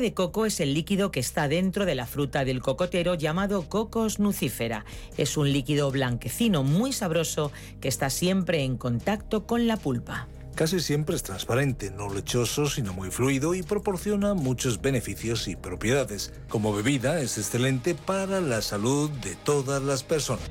De coco es el líquido que está dentro de la fruta del cocotero llamado cocos nucífera. Es un líquido blanquecino muy sabroso que está siempre en contacto con la pulpa. Casi siempre es transparente, no lechoso, sino muy fluido y proporciona muchos beneficios y propiedades. Como bebida es excelente para la salud de todas las personas.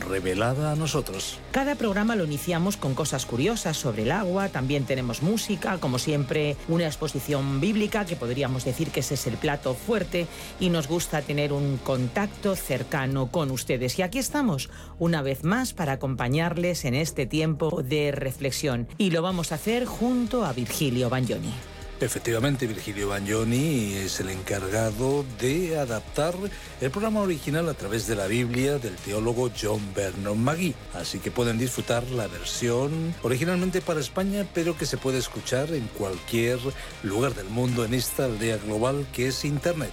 revelada a nosotros. Cada programa lo iniciamos con cosas curiosas sobre el agua, también tenemos música, como siempre una exposición bíblica, que podríamos decir que ese es el plato fuerte, y nos gusta tener un contacto cercano con ustedes. Y aquí estamos, una vez más, para acompañarles en este tiempo de reflexión. Y lo vamos a hacer junto a Virgilio Bagnoni. Efectivamente, Virgilio Bagnoni es el encargado de adaptar el programa original a través de la Biblia del teólogo John Vernon Magui. Así que pueden disfrutar la versión originalmente para España, pero que se puede escuchar en cualquier lugar del mundo en esta aldea global que es Internet.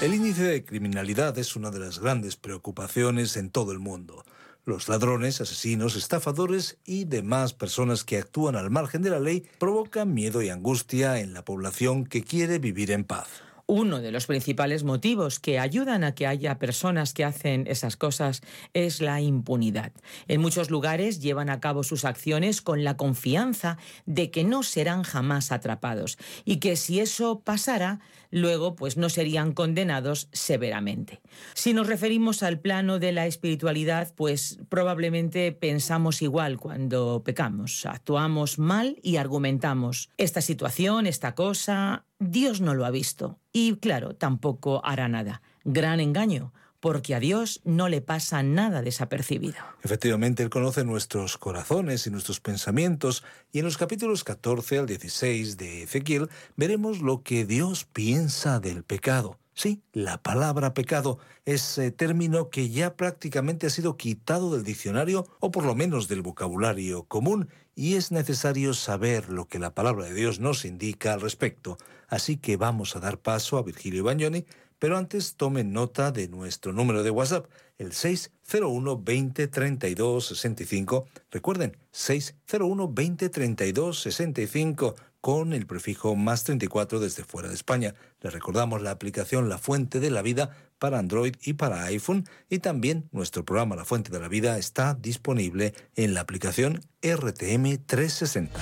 El índice de criminalidad es una de las grandes preocupaciones en todo el mundo. Los ladrones, asesinos, estafadores y demás personas que actúan al margen de la ley provocan miedo y angustia en la población que quiere vivir en paz. Uno de los principales motivos que ayudan a que haya personas que hacen esas cosas es la impunidad. En muchos lugares llevan a cabo sus acciones con la confianza de que no serán jamás atrapados y que si eso pasara, luego pues no serían condenados severamente. Si nos referimos al plano de la espiritualidad, pues probablemente pensamos igual cuando pecamos, actuamos mal y argumentamos esta situación, esta cosa, Dios no lo ha visto y claro, tampoco hará nada. Gran engaño, porque a Dios no le pasa nada desapercibido. Efectivamente, Él conoce nuestros corazones y nuestros pensamientos, y en los capítulos 14 al 16 de Ezequiel veremos lo que Dios piensa del pecado. Sí, la palabra pecado, ese término que ya prácticamente ha sido quitado del diccionario o por lo menos del vocabulario común y es necesario saber lo que la palabra de Dios nos indica al respecto. Así que vamos a dar paso a Virgilio Bagnoni, pero antes tomen nota de nuestro número de WhatsApp, el 601 20 32 65. Recuerden, 601 20 32 65 con el prefijo más 34 desde fuera de España. Les recordamos la aplicación La Fuente de la Vida para Android y para iPhone y también nuestro programa La Fuente de la Vida está disponible en la aplicación RTM 360.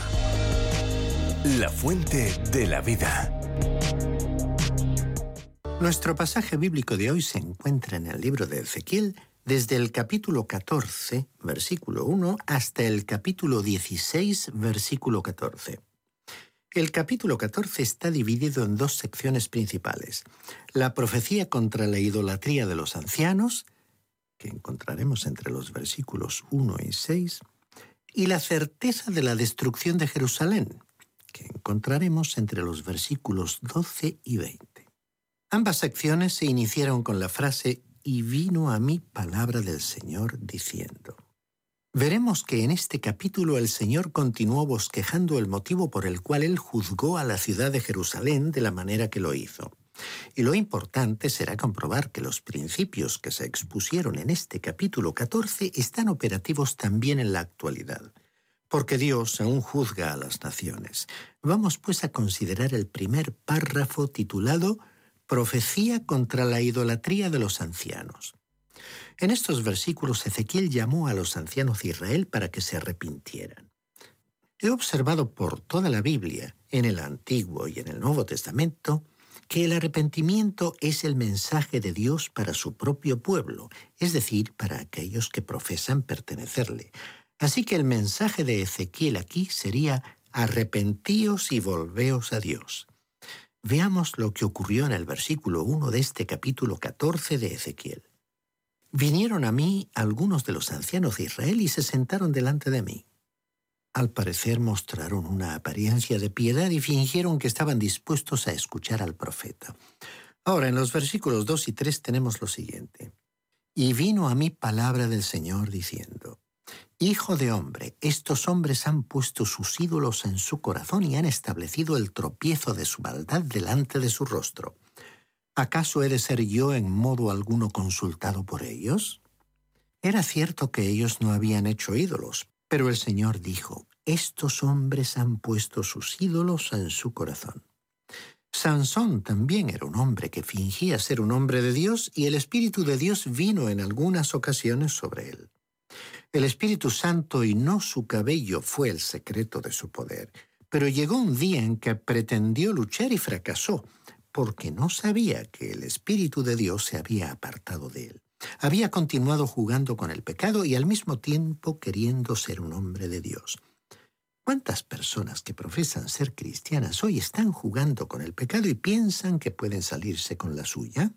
La Fuente de la Vida. Nuestro pasaje bíblico de hoy se encuentra en el libro de Ezequiel desde el capítulo 14, versículo 1, hasta el capítulo 16, versículo 14. El capítulo 14 está dividido en dos secciones principales. La profecía contra la idolatría de los ancianos, que encontraremos entre los versículos 1 y 6, y la certeza de la destrucción de Jerusalén, que encontraremos entre los versículos 12 y 20. Ambas secciones se iniciaron con la frase, y vino a mí palabra del Señor diciendo. Veremos que en este capítulo el Señor continuó bosquejando el motivo por el cual Él juzgó a la ciudad de Jerusalén de la manera que lo hizo. Y lo importante será comprobar que los principios que se expusieron en este capítulo 14 están operativos también en la actualidad. Porque Dios aún juzga a las naciones. Vamos pues a considerar el primer párrafo titulado Profecía contra la idolatría de los ancianos. En estos versículos Ezequiel llamó a los ancianos de Israel para que se arrepintieran. He observado por toda la Biblia, en el Antiguo y en el Nuevo Testamento, que el arrepentimiento es el mensaje de Dios para su propio pueblo, es decir, para aquellos que profesan pertenecerle. Así que el mensaje de Ezequiel aquí sería arrepentíos y volveos a Dios. Veamos lo que ocurrió en el versículo 1 de este capítulo 14 de Ezequiel. Vinieron a mí algunos de los ancianos de Israel y se sentaron delante de mí. Al parecer mostraron una apariencia de piedad y fingieron que estaban dispuestos a escuchar al profeta. Ahora, en los versículos 2 y 3 tenemos lo siguiente. Y vino a mí palabra del Señor diciendo, Hijo de hombre, estos hombres han puesto sus ídolos en su corazón y han establecido el tropiezo de su maldad delante de su rostro. ¿Acaso he de ser yo en modo alguno consultado por ellos? Era cierto que ellos no habían hecho ídolos, pero el Señor dijo, estos hombres han puesto sus ídolos en su corazón. Sansón también era un hombre que fingía ser un hombre de Dios y el Espíritu de Dios vino en algunas ocasiones sobre él. El Espíritu Santo y no su cabello fue el secreto de su poder, pero llegó un día en que pretendió luchar y fracasó, porque no sabía que el Espíritu de Dios se había apartado de él. Había continuado jugando con el pecado y al mismo tiempo queriendo ser un hombre de Dios. ¿Cuántas personas que profesan ser cristianas hoy están jugando con el pecado y piensan que pueden salirse con la suya?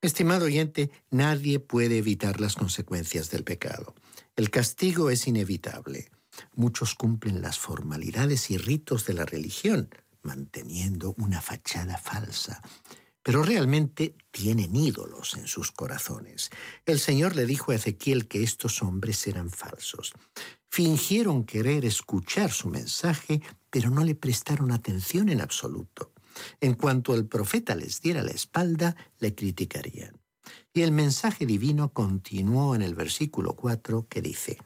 Estimado oyente, nadie puede evitar las consecuencias del pecado. El castigo es inevitable. Muchos cumplen las formalidades y ritos de la religión, manteniendo una fachada falsa. Pero realmente tienen ídolos en sus corazones. El Señor le dijo a Ezequiel que estos hombres eran falsos. Fingieron querer escuchar su mensaje, pero no le prestaron atención en absoluto. En cuanto el profeta les diera la espalda, le criticarían. Y el mensaje divino continuó en el versículo 4 que dice,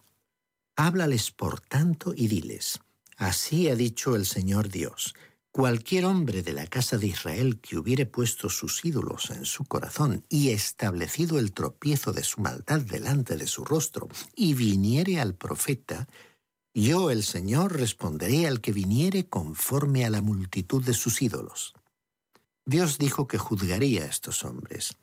Háblales por tanto y diles, así ha dicho el Señor Dios, cualquier hombre de la casa de Israel que hubiere puesto sus ídolos en su corazón y establecido el tropiezo de su maldad delante de su rostro, y viniere al profeta, yo el Señor responderé al que viniere conforme a la multitud de sus ídolos. Dios dijo que juzgaría a estos hombres.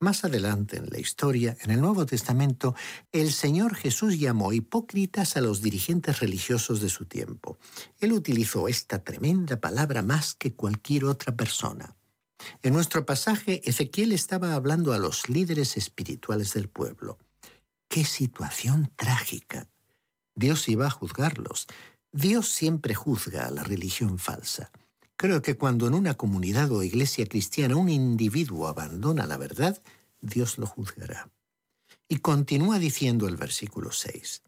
Más adelante en la historia, en el Nuevo Testamento, el Señor Jesús llamó hipócritas a los dirigentes religiosos de su tiempo. Él utilizó esta tremenda palabra más que cualquier otra persona. En nuestro pasaje, Ezequiel estaba hablando a los líderes espirituales del pueblo. ¡Qué situación trágica! Dios iba a juzgarlos. Dios siempre juzga a la religión falsa. Creo que cuando en una comunidad o iglesia cristiana un individuo abandona la verdad, Dios lo juzgará. Y continúa diciendo el versículo 6.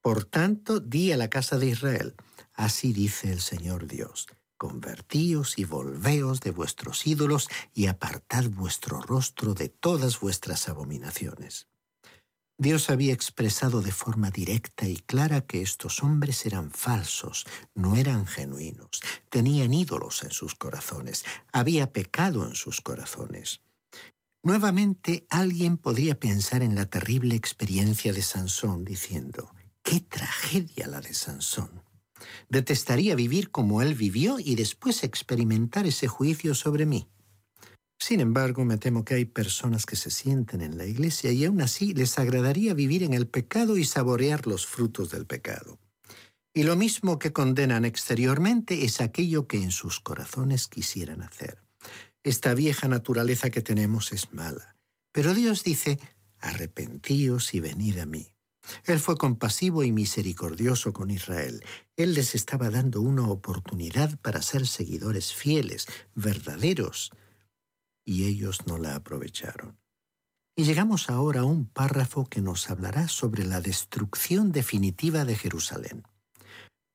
Por tanto, di a la casa de Israel, así dice el Señor Dios, convertíos y volveos de vuestros ídolos y apartad vuestro rostro de todas vuestras abominaciones. Dios había expresado de forma directa y clara que estos hombres eran falsos, no eran genuinos, tenían ídolos en sus corazones, había pecado en sus corazones. Nuevamente alguien podría pensar en la terrible experiencia de Sansón diciendo, ¡qué tragedia la de Sansón! Detestaría vivir como él vivió y después experimentar ese juicio sobre mí. Sin embargo, me temo que hay personas que se sienten en la iglesia y aún así les agradaría vivir en el pecado y saborear los frutos del pecado. Y lo mismo que condenan exteriormente es aquello que en sus corazones quisieran hacer. Esta vieja naturaleza que tenemos es mala. Pero Dios dice, arrepentíos y venid a mí. Él fue compasivo y misericordioso con Israel. Él les estaba dando una oportunidad para ser seguidores fieles, verdaderos, y ellos no la aprovecharon. Y llegamos ahora a un párrafo que nos hablará sobre la destrucción definitiva de Jerusalén.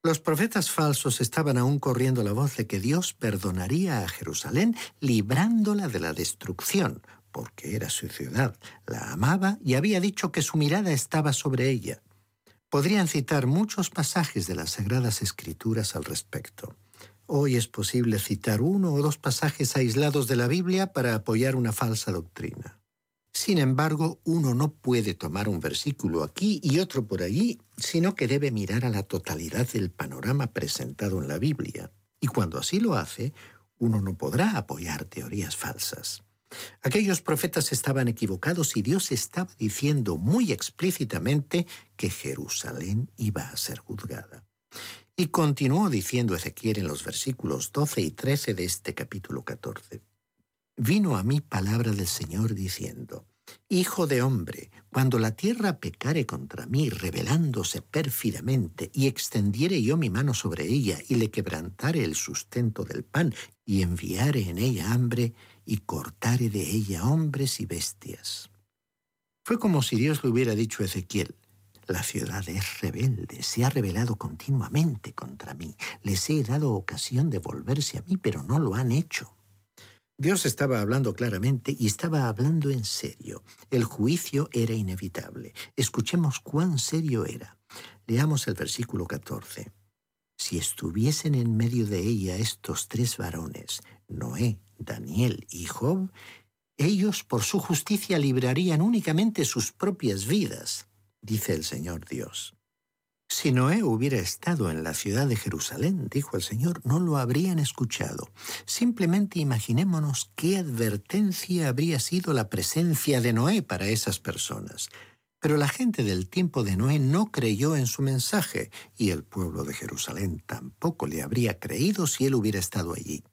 Los profetas falsos estaban aún corriendo la voz de que Dios perdonaría a Jerusalén librándola de la destrucción, porque era su ciudad, la amaba y había dicho que su mirada estaba sobre ella. Podrían citar muchos pasajes de las Sagradas Escrituras al respecto. Hoy es posible citar uno o dos pasajes aislados de la Biblia para apoyar una falsa doctrina. Sin embargo, uno no puede tomar un versículo aquí y otro por allí, sino que debe mirar a la totalidad del panorama presentado en la Biblia. Y cuando así lo hace, uno no podrá apoyar teorías falsas. Aquellos profetas estaban equivocados y Dios estaba diciendo muy explícitamente que Jerusalén iba a ser juzgada. Y continuó diciendo Ezequiel en los versículos 12 y 13 de este capítulo 14. Vino a mí palabra del Señor diciendo, Hijo de hombre, cuando la tierra pecare contra mí, rebelándose pérfidamente, y extendiere yo mi mano sobre ella, y le quebrantare el sustento del pan, y enviare en ella hambre, y cortare de ella hombres y bestias. Fue como si Dios le hubiera dicho a Ezequiel, la ciudad es rebelde, se ha rebelado continuamente contra mí. Les he dado ocasión de volverse a mí, pero no lo han hecho. Dios estaba hablando claramente y estaba hablando en serio. El juicio era inevitable. Escuchemos cuán serio era. Leamos el versículo 14. Si estuviesen en medio de ella estos tres varones, Noé, Daniel y Job, ellos por su justicia librarían únicamente sus propias vidas dice el Señor Dios. Si Noé hubiera estado en la ciudad de Jerusalén, dijo el Señor, no lo habrían escuchado. Simplemente imaginémonos qué advertencia habría sido la presencia de Noé para esas personas. Pero la gente del tiempo de Noé no creyó en su mensaje y el pueblo de Jerusalén tampoco le habría creído si él hubiera estado allí.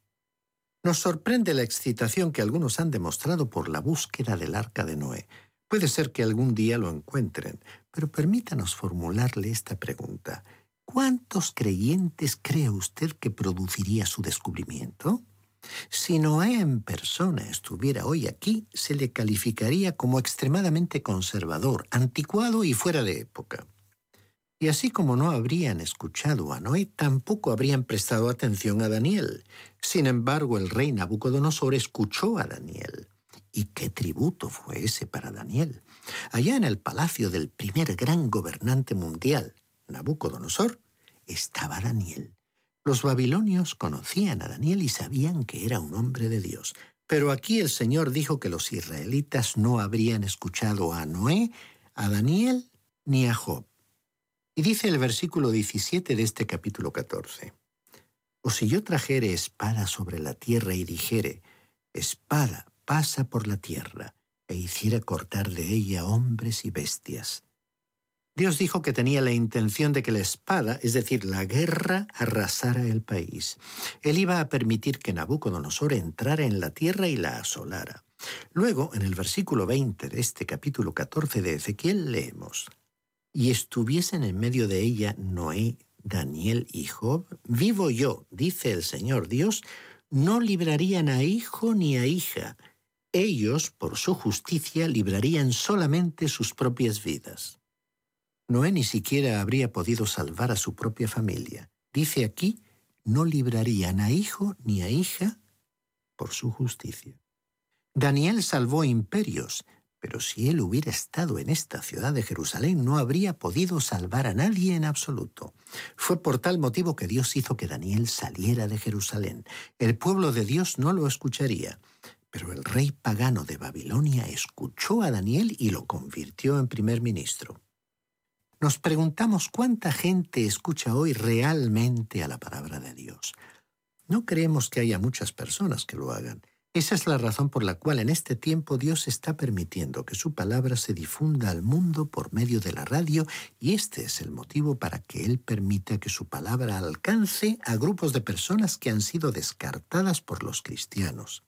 Nos sorprende la excitación que algunos han demostrado por la búsqueda del arca de Noé. Puede ser que algún día lo encuentren, pero permítanos formularle esta pregunta. ¿Cuántos creyentes cree usted que produciría su descubrimiento? Si Noé en persona estuviera hoy aquí, se le calificaría como extremadamente conservador, anticuado y fuera de época. Y así como no habrían escuchado a Noé, tampoco habrían prestado atención a Daniel. Sin embargo, el rey Nabucodonosor escuchó a Daniel. ¿Y qué tributo fue ese para Daniel? Allá en el palacio del primer gran gobernante mundial, Nabucodonosor, estaba Daniel. Los babilonios conocían a Daniel y sabían que era un hombre de Dios. Pero aquí el Señor dijo que los israelitas no habrían escuchado a Noé, a Daniel ni a Job. Y dice el versículo 17 de este capítulo 14. O si yo trajere espada sobre la tierra y dijere, espada pasa por la tierra, e hiciera cortar de ella hombres y bestias. Dios dijo que tenía la intención de que la espada, es decir, la guerra, arrasara el país. Él iba a permitir que Nabucodonosor entrara en la tierra y la asolara. Luego, en el versículo 20 de este capítulo 14 de Ezequiel, leemos, y estuviesen en medio de ella Noé, Daniel y Job, vivo yo, dice el Señor Dios, no librarían a hijo ni a hija. Ellos, por su justicia, librarían solamente sus propias vidas. Noé ni siquiera habría podido salvar a su propia familia. Dice aquí, no librarían a hijo ni a hija por su justicia. Daniel salvó imperios, pero si él hubiera estado en esta ciudad de Jerusalén no habría podido salvar a nadie en absoluto. Fue por tal motivo que Dios hizo que Daniel saliera de Jerusalén. El pueblo de Dios no lo escucharía. Pero el rey pagano de Babilonia escuchó a Daniel y lo convirtió en primer ministro. Nos preguntamos cuánta gente escucha hoy realmente a la palabra de Dios. No creemos que haya muchas personas que lo hagan. Esa es la razón por la cual en este tiempo Dios está permitiendo que su palabra se difunda al mundo por medio de la radio y este es el motivo para que Él permita que su palabra alcance a grupos de personas que han sido descartadas por los cristianos.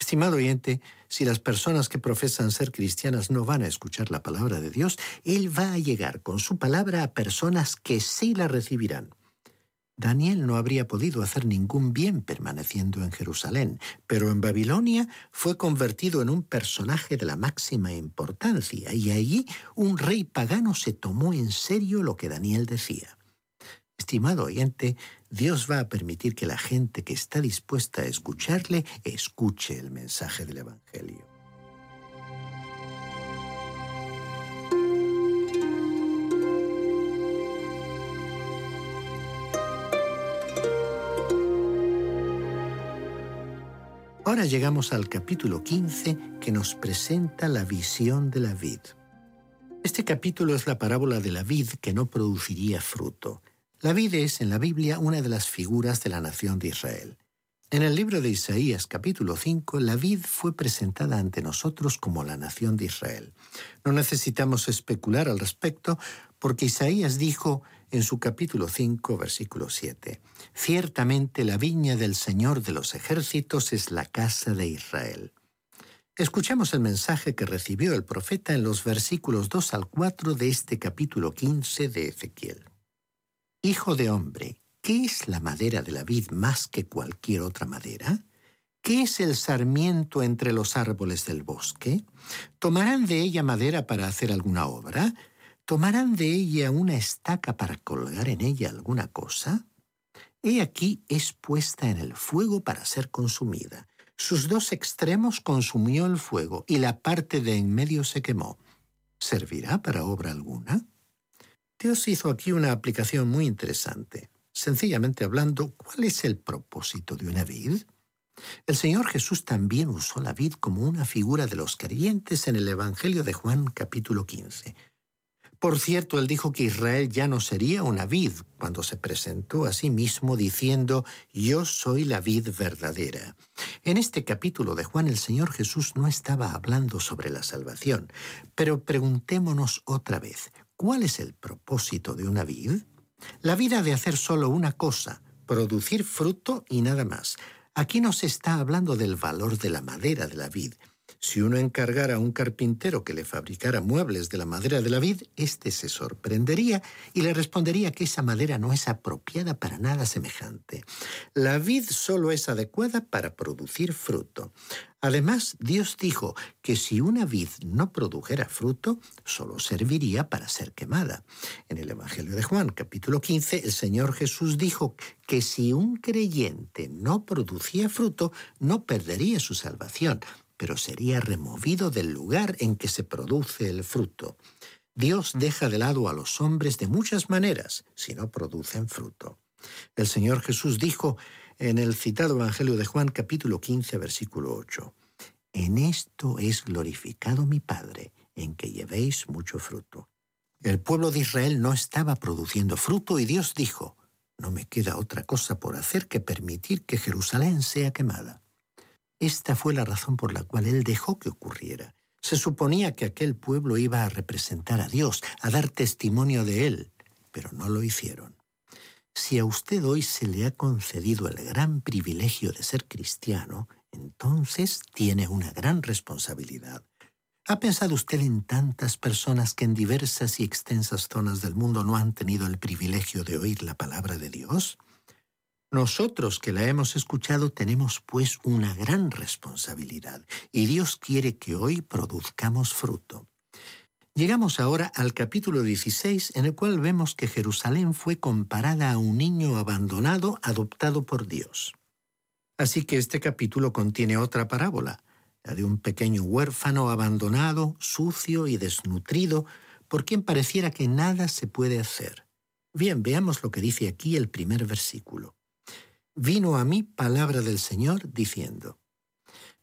Estimado oyente, si las personas que profesan ser cristianas no van a escuchar la palabra de Dios, Él va a llegar con su palabra a personas que sí la recibirán. Daniel no habría podido hacer ningún bien permaneciendo en Jerusalén, pero en Babilonia fue convertido en un personaje de la máxima importancia y allí un rey pagano se tomó en serio lo que Daniel decía. Estimado oyente, Dios va a permitir que la gente que está dispuesta a escucharle escuche el mensaje del Evangelio. Ahora llegamos al capítulo 15 que nos presenta la visión de la vid. Este capítulo es la parábola de la vid que no produciría fruto. La vid es en la Biblia una de las figuras de la nación de Israel. En el libro de Isaías capítulo 5, la vid fue presentada ante nosotros como la nación de Israel. No necesitamos especular al respecto porque Isaías dijo, en su capítulo 5, versículo 7. Ciertamente la viña del Señor de los ejércitos es la casa de Israel. Escuchemos el mensaje que recibió el profeta en los versículos 2 al 4 de este capítulo 15 de Ezequiel. Hijo de hombre, ¿qué es la madera de la vid más que cualquier otra madera? ¿Qué es el sarmiento entre los árboles del bosque? ¿Tomarán de ella madera para hacer alguna obra? ¿Tomarán de ella una estaca para colgar en ella alguna cosa? He aquí es puesta en el fuego para ser consumida. Sus dos extremos consumió el fuego y la parte de en medio se quemó. ¿Servirá para obra alguna? Dios hizo aquí una aplicación muy interesante. Sencillamente hablando, ¿cuál es el propósito de una vid? El Señor Jesús también usó la vid como una figura de los creyentes en el Evangelio de Juan capítulo 15. Por cierto, él dijo que Israel ya no sería una vid cuando se presentó a sí mismo diciendo, Yo soy la vid verdadera. En este capítulo de Juan el Señor Jesús no estaba hablando sobre la salvación, pero preguntémonos otra vez, ¿cuál es el propósito de una vid? La vida de hacer solo una cosa, producir fruto y nada más. Aquí no se está hablando del valor de la madera de la vid, si uno encargara a un carpintero que le fabricara muebles de la madera de la vid, éste se sorprendería y le respondería que esa madera no es apropiada para nada semejante. La vid solo es adecuada para producir fruto. Además, Dios dijo que si una vid no produjera fruto, solo serviría para ser quemada. En el Evangelio de Juan, capítulo 15, el Señor Jesús dijo que si un creyente no producía fruto, no perdería su salvación, pero sería removido del lugar en que se produce el fruto. Dios deja de lado a los hombres de muchas maneras si no producen fruto. El Señor Jesús dijo, en el citado Evangelio de Juan capítulo 15 versículo 8. En esto es glorificado mi Padre, en que llevéis mucho fruto. El pueblo de Israel no estaba produciendo fruto y Dios dijo, no me queda otra cosa por hacer que permitir que Jerusalén sea quemada. Esta fue la razón por la cual Él dejó que ocurriera. Se suponía que aquel pueblo iba a representar a Dios, a dar testimonio de Él, pero no lo hicieron. Si a usted hoy se le ha concedido el gran privilegio de ser cristiano, entonces tiene una gran responsabilidad. ¿Ha pensado usted en tantas personas que en diversas y extensas zonas del mundo no han tenido el privilegio de oír la palabra de Dios? Nosotros que la hemos escuchado tenemos pues una gran responsabilidad y Dios quiere que hoy produzcamos fruto. Llegamos ahora al capítulo 16 en el cual vemos que Jerusalén fue comparada a un niño abandonado adoptado por Dios. Así que este capítulo contiene otra parábola, la de un pequeño huérfano abandonado, sucio y desnutrido, por quien pareciera que nada se puede hacer. Bien, veamos lo que dice aquí el primer versículo. Vino a mí palabra del Señor diciendo,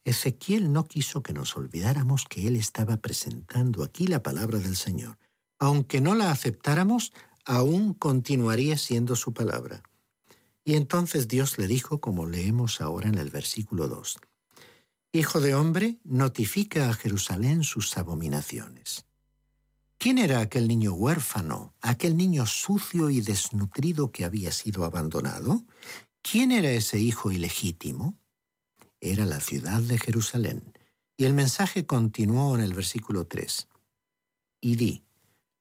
Ezequiel no quiso que nos olvidáramos que él estaba presentando aquí la palabra del Señor. Aunque no la aceptáramos, aún continuaría siendo su palabra. Y entonces Dios le dijo, como leemos ahora en el versículo 2, Hijo de hombre, notifica a Jerusalén sus abominaciones. ¿Quién era aquel niño huérfano, aquel niño sucio y desnutrido que había sido abandonado? ¿Quién era ese hijo ilegítimo? Era la ciudad de Jerusalén. Y el mensaje continuó en el versículo 3. Y di,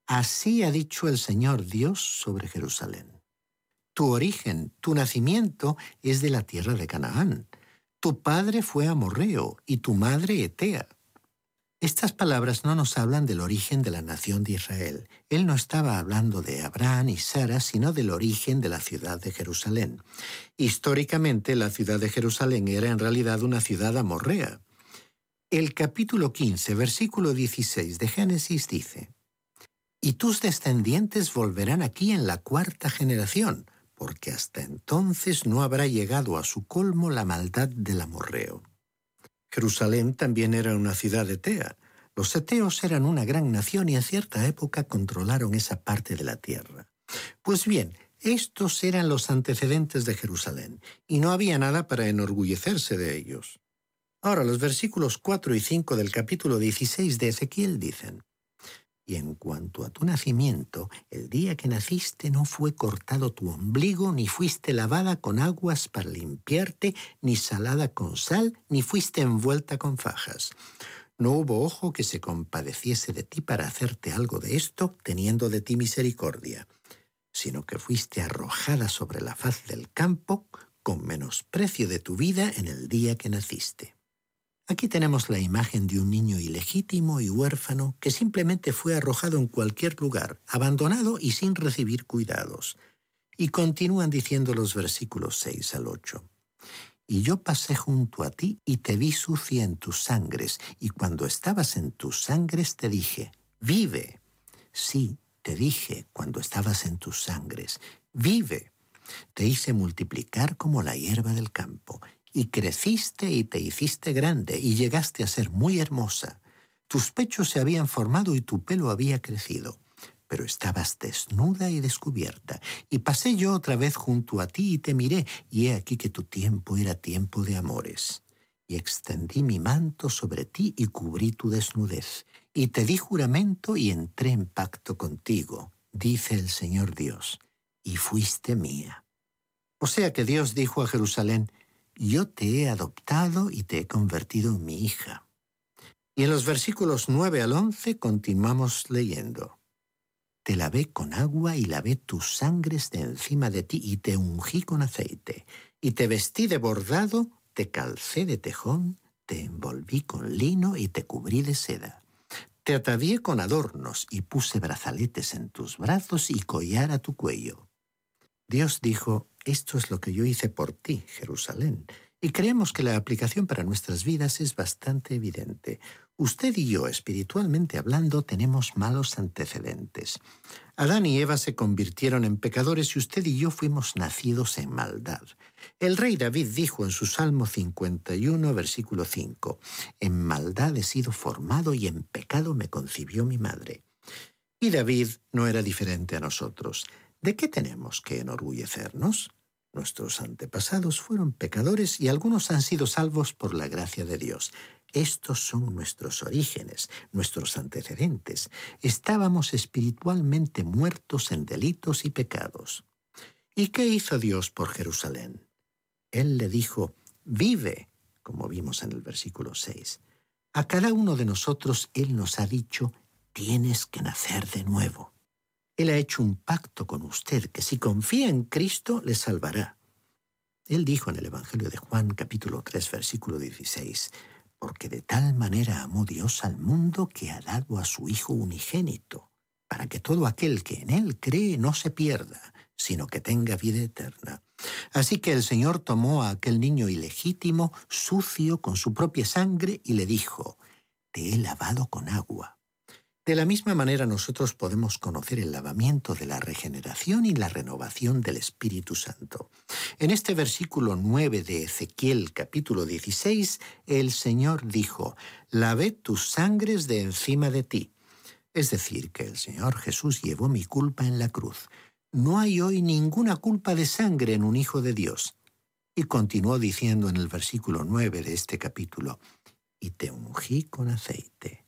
así ha dicho el Señor Dios sobre Jerusalén. Tu origen, tu nacimiento es de la tierra de Canaán. Tu padre fue amorreo y tu madre Etea. Estas palabras no nos hablan del origen de la nación de Israel. Él no estaba hablando de Abraham y Sara, sino del origen de la ciudad de Jerusalén. Históricamente, la ciudad de Jerusalén era en realidad una ciudad amorrea. El capítulo 15, versículo 16 de Génesis dice, Y tus descendientes volverán aquí en la cuarta generación, porque hasta entonces no habrá llegado a su colmo la maldad del amorreo. Jerusalén también era una ciudad etea. Los eteos eran una gran nación y en cierta época controlaron esa parte de la tierra. Pues bien, estos eran los antecedentes de Jerusalén, y no había nada para enorgullecerse de ellos. Ahora los versículos 4 y 5 del capítulo 16 de Ezequiel dicen, y en cuanto a tu nacimiento, el día que naciste no fue cortado tu ombligo, ni fuiste lavada con aguas para limpiarte, ni salada con sal, ni fuiste envuelta con fajas. No hubo ojo que se compadeciese de ti para hacerte algo de esto, teniendo de ti misericordia, sino que fuiste arrojada sobre la faz del campo con menosprecio de tu vida en el día que naciste. Aquí tenemos la imagen de un niño ilegítimo y huérfano que simplemente fue arrojado en cualquier lugar, abandonado y sin recibir cuidados. Y continúan diciendo los versículos 6 al 8. Y yo pasé junto a ti y te vi sucia en tus sangres, y cuando estabas en tus sangres te dije, vive. Sí, te dije cuando estabas en tus sangres, vive. Te hice multiplicar como la hierba del campo y creciste y te hiciste grande y llegaste a ser muy hermosa. Tus pechos se habían formado y tu pelo había crecido, pero estabas desnuda y descubierta. Y pasé yo otra vez junto a ti y te miré, y he aquí que tu tiempo era tiempo de amores. Y extendí mi manto sobre ti y cubrí tu desnudez. Y te di juramento y entré en pacto contigo, dice el Señor Dios, y fuiste mía. O sea que Dios dijo a Jerusalén, yo te he adoptado y te he convertido en mi hija. Y en los versículos 9 al 11 continuamos leyendo. Te lavé con agua y lavé tus sangres de encima de ti y te ungí con aceite, y te vestí de bordado, te calcé de tejón, te envolví con lino y te cubrí de seda. Te atavié con adornos y puse brazaletes en tus brazos y collar a tu cuello. Dios dijo, esto es lo que yo hice por ti, Jerusalén. Y creemos que la aplicación para nuestras vidas es bastante evidente. Usted y yo, espiritualmente hablando, tenemos malos antecedentes. Adán y Eva se convirtieron en pecadores y usted y yo fuimos nacidos en maldad. El rey David dijo en su Salmo 51, versículo 5, En maldad he sido formado y en pecado me concibió mi madre. Y David no era diferente a nosotros. ¿De qué tenemos que enorgullecernos? Nuestros antepasados fueron pecadores y algunos han sido salvos por la gracia de Dios. Estos son nuestros orígenes, nuestros antecedentes. Estábamos espiritualmente muertos en delitos y pecados. ¿Y qué hizo Dios por Jerusalén? Él le dijo, vive, como vimos en el versículo 6. A cada uno de nosotros Él nos ha dicho, tienes que nacer de nuevo. Él ha hecho un pacto con usted que si confía en Cristo le salvará. Él dijo en el Evangelio de Juan capítulo 3 versículo 16, porque de tal manera amó Dios al mundo que ha dado a su Hijo unigénito, para que todo aquel que en Él cree no se pierda, sino que tenga vida eterna. Así que el Señor tomó a aquel niño ilegítimo, sucio, con su propia sangre, y le dijo, Te he lavado con agua de la misma manera nosotros podemos conocer el lavamiento de la regeneración y la renovación del Espíritu Santo. En este versículo 9 de Ezequiel capítulo 16, el Señor dijo, Lavé tus sangres de encima de ti. Es decir, que el Señor Jesús llevó mi culpa en la cruz. No hay hoy ninguna culpa de sangre en un Hijo de Dios. Y continuó diciendo en el versículo 9 de este capítulo, y te ungí con aceite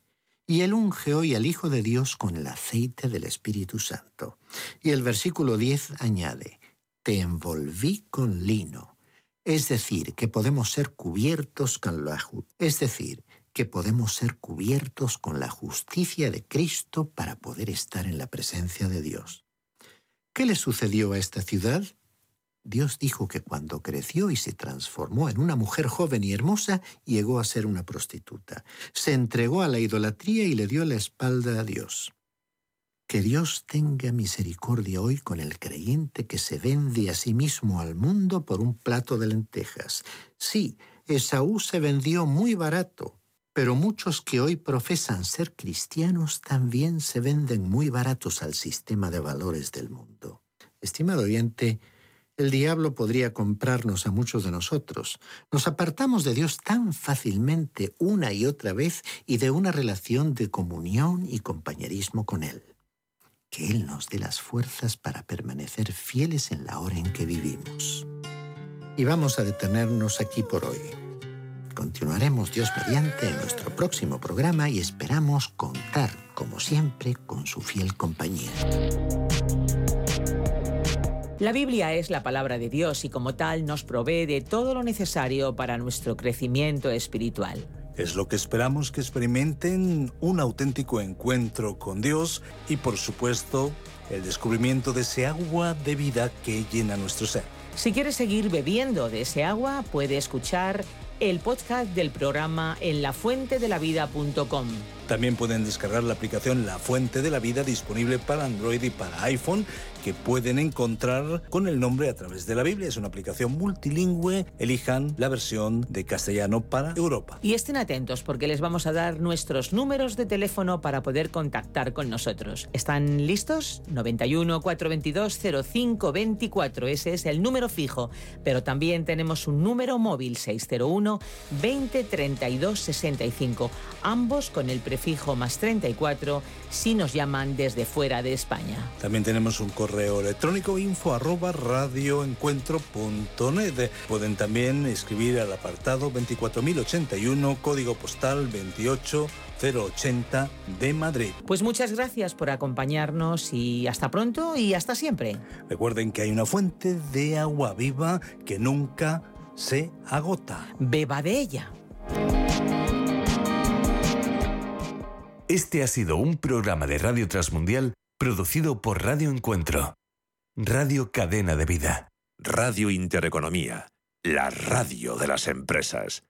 y él unge hoy al Hijo de Dios con el aceite del Espíritu Santo. Y el versículo 10 añade, te envolví con lino. Es decir, que podemos ser cubiertos con la es decir, que podemos ser cubiertos con la justicia de Cristo para poder estar en la presencia de Dios. ¿Qué le sucedió a esta ciudad? Dios dijo que cuando creció y se transformó en una mujer joven y hermosa, llegó a ser una prostituta. Se entregó a la idolatría y le dio la espalda a Dios. Que Dios tenga misericordia hoy con el creyente que se vende a sí mismo al mundo por un plato de lentejas. Sí, Esaú se vendió muy barato, pero muchos que hoy profesan ser cristianos también se venden muy baratos al sistema de valores del mundo. Estimado oyente, el diablo podría comprarnos a muchos de nosotros. Nos apartamos de Dios tan fácilmente una y otra vez y de una relación de comunión y compañerismo con Él. Que Él nos dé las fuerzas para permanecer fieles en la hora en que vivimos. Y vamos a detenernos aquí por hoy. Continuaremos Dios mediante en nuestro próximo programa y esperamos contar, como siempre, con su fiel compañía. La Biblia es la palabra de Dios y como tal nos provee de todo lo necesario para nuestro crecimiento espiritual. Es lo que esperamos que experimenten un auténtico encuentro con Dios y por supuesto el descubrimiento de ese agua de vida que llena nuestro ser. Si quieres seguir bebiendo de ese agua, puede escuchar el podcast del programa en lafuentedelavida.com. También pueden descargar la aplicación La Fuente de la Vida disponible para Android y para iPhone que pueden encontrar con el nombre a través de la Biblia. Es una aplicación multilingüe. Elijan la versión de castellano para Europa. Y estén atentos porque les vamos a dar nuestros números de teléfono para poder contactar con nosotros. ¿Están listos? 91 422 0524. Ese es el número fijo. Pero también tenemos un número móvil 601 20 32 65. Ambos con el prefijo más 34 si nos llaman desde fuera de España. También tenemos un correo electrónico info arroba radioencuentro.net. Pueden también escribir al apartado 24081, código postal 28080 de Madrid. Pues muchas gracias por acompañarnos y hasta pronto y hasta siempre. Recuerden que hay una fuente de agua viva que nunca se agota. Beba de ella. Este ha sido un programa de Radio Transmundial producido por Radio Encuentro. Radio Cadena de Vida. Radio Intereconomía. La radio de las empresas.